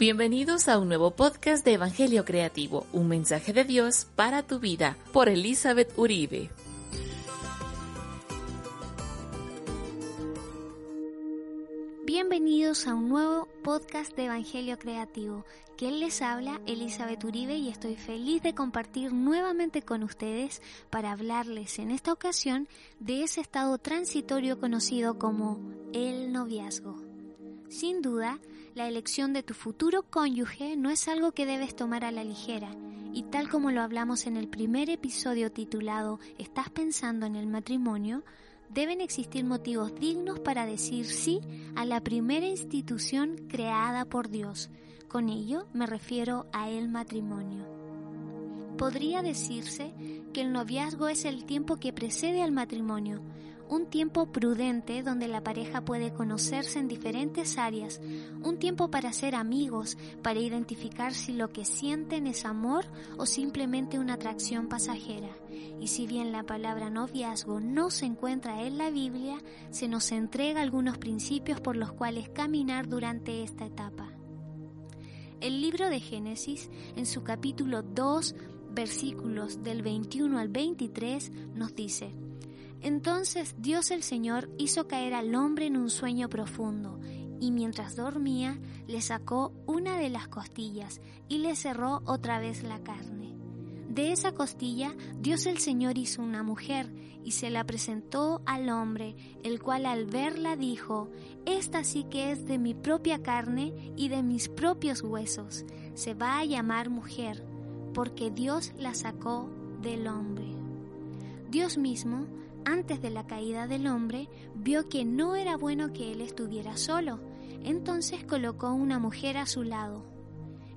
Bienvenidos a un nuevo podcast de Evangelio Creativo, un mensaje de Dios para tu vida, por Elizabeth Uribe. Bienvenidos a un nuevo podcast de Evangelio Creativo. Que les habla Elizabeth Uribe y estoy feliz de compartir nuevamente con ustedes para hablarles en esta ocasión de ese estado transitorio conocido como el noviazgo. Sin duda, la elección de tu futuro cónyuge no es algo que debes tomar a la ligera, y tal como lo hablamos en el primer episodio titulado ¿Estás pensando en el matrimonio?, deben existir motivos dignos para decir sí a la primera institución creada por Dios. Con ello me refiero a el matrimonio. Podría decirse que el noviazgo es el tiempo que precede al matrimonio, un tiempo prudente donde la pareja puede conocerse en diferentes áreas, un tiempo para ser amigos, para identificar si lo que sienten es amor o simplemente una atracción pasajera. Y si bien la palabra noviazgo no se encuentra en la Biblia, se nos entrega algunos principios por los cuales caminar durante esta etapa. El libro de Génesis, en su capítulo 2, versículos del 21 al 23, nos dice, entonces Dios el Señor hizo caer al hombre en un sueño profundo, y mientras dormía le sacó una de las costillas y le cerró otra vez la carne. De esa costilla Dios el Señor hizo una mujer y se la presentó al hombre, el cual al verla dijo, Esta sí que es de mi propia carne y de mis propios huesos, se va a llamar mujer, porque Dios la sacó del hombre. Dios mismo antes de la caída del hombre, vio que no era bueno que él estuviera solo, entonces colocó una mujer a su lado.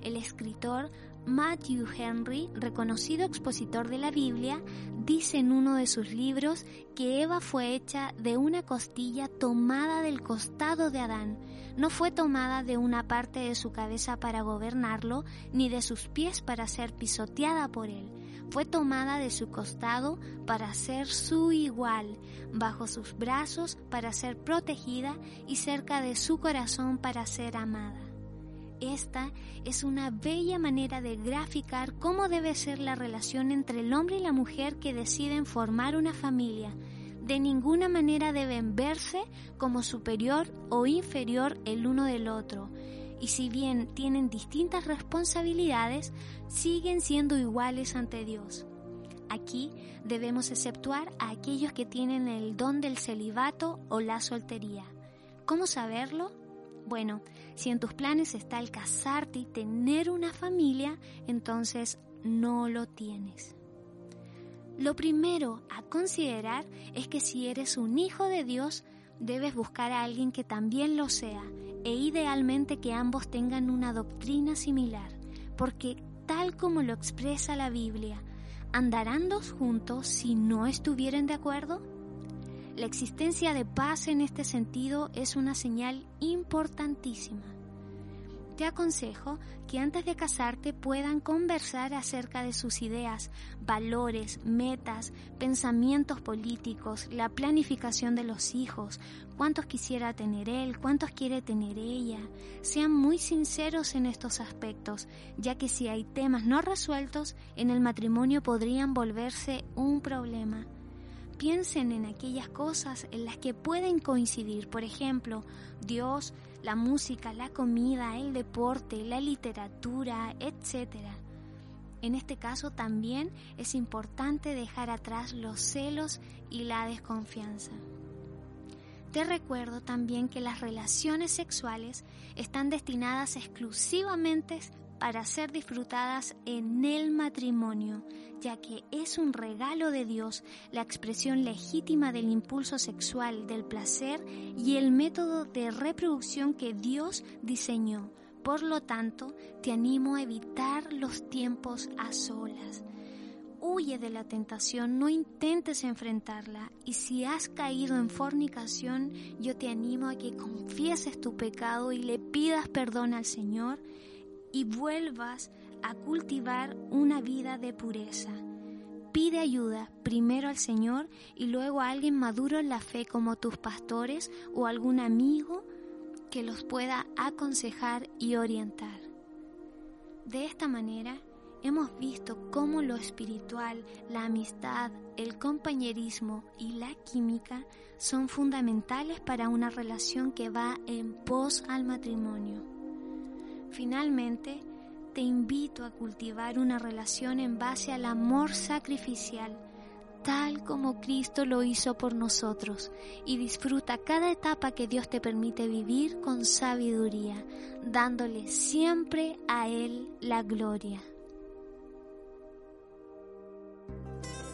El escritor Matthew Henry, reconocido expositor de la Biblia, dice en uno de sus libros que Eva fue hecha de una costilla tomada del costado de Adán, no fue tomada de una parte de su cabeza para gobernarlo, ni de sus pies para ser pisoteada por él fue tomada de su costado para ser su igual, bajo sus brazos para ser protegida y cerca de su corazón para ser amada. Esta es una bella manera de graficar cómo debe ser la relación entre el hombre y la mujer que deciden formar una familia. De ninguna manera deben verse como superior o inferior el uno del otro y si bien tienen distintas responsabilidades, siguen siendo iguales ante Dios. Aquí debemos exceptuar a aquellos que tienen el don del celibato o la soltería. ¿Cómo saberlo? Bueno, si en tus planes está el casarte y tener una familia, entonces no lo tienes. Lo primero a considerar es que si eres un hijo de Dios, debes buscar a alguien que también lo sea e idealmente que ambos tengan una doctrina similar, porque tal como lo expresa la Biblia, ¿andarán dos juntos si no estuvieran de acuerdo? La existencia de paz en este sentido es una señal importantísima. Te aconsejo que antes de casarte puedan conversar acerca de sus ideas, valores, metas, pensamientos políticos, la planificación de los hijos, cuántos quisiera tener él, cuántos quiere tener ella. Sean muy sinceros en estos aspectos, ya que si hay temas no resueltos, en el matrimonio podrían volverse un problema. Piensen en aquellas cosas en las que pueden coincidir, por ejemplo, Dios, la música, la comida, el deporte, la literatura, etc. En este caso también es importante dejar atrás los celos y la desconfianza. Te recuerdo también que las relaciones sexuales están destinadas exclusivamente para ser disfrutadas en el matrimonio, ya que es un regalo de Dios, la expresión legítima del impulso sexual, del placer y el método de reproducción que Dios diseñó. Por lo tanto, te animo a evitar los tiempos a solas. Huye de la tentación, no intentes enfrentarla. Y si has caído en fornicación, yo te animo a que confieses tu pecado y le pidas perdón al Señor y vuelvas a cultivar una vida de pureza. Pide ayuda primero al Señor y luego a alguien maduro en la fe como tus pastores o algún amigo que los pueda aconsejar y orientar. De esta manera, hemos visto cómo lo espiritual, la amistad, el compañerismo y la química son fundamentales para una relación que va en pos al matrimonio. Finalmente, te invito a cultivar una relación en base al amor sacrificial tal como Cristo lo hizo por nosotros y disfruta cada etapa que Dios te permite vivir con sabiduría, dándole siempre a Él la gloria.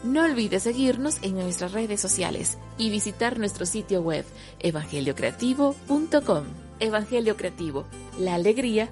No olvides seguirnos en nuestras redes sociales y visitar nuestro sitio web evangeliocreativo.com. Evangelio Creativo, la alegría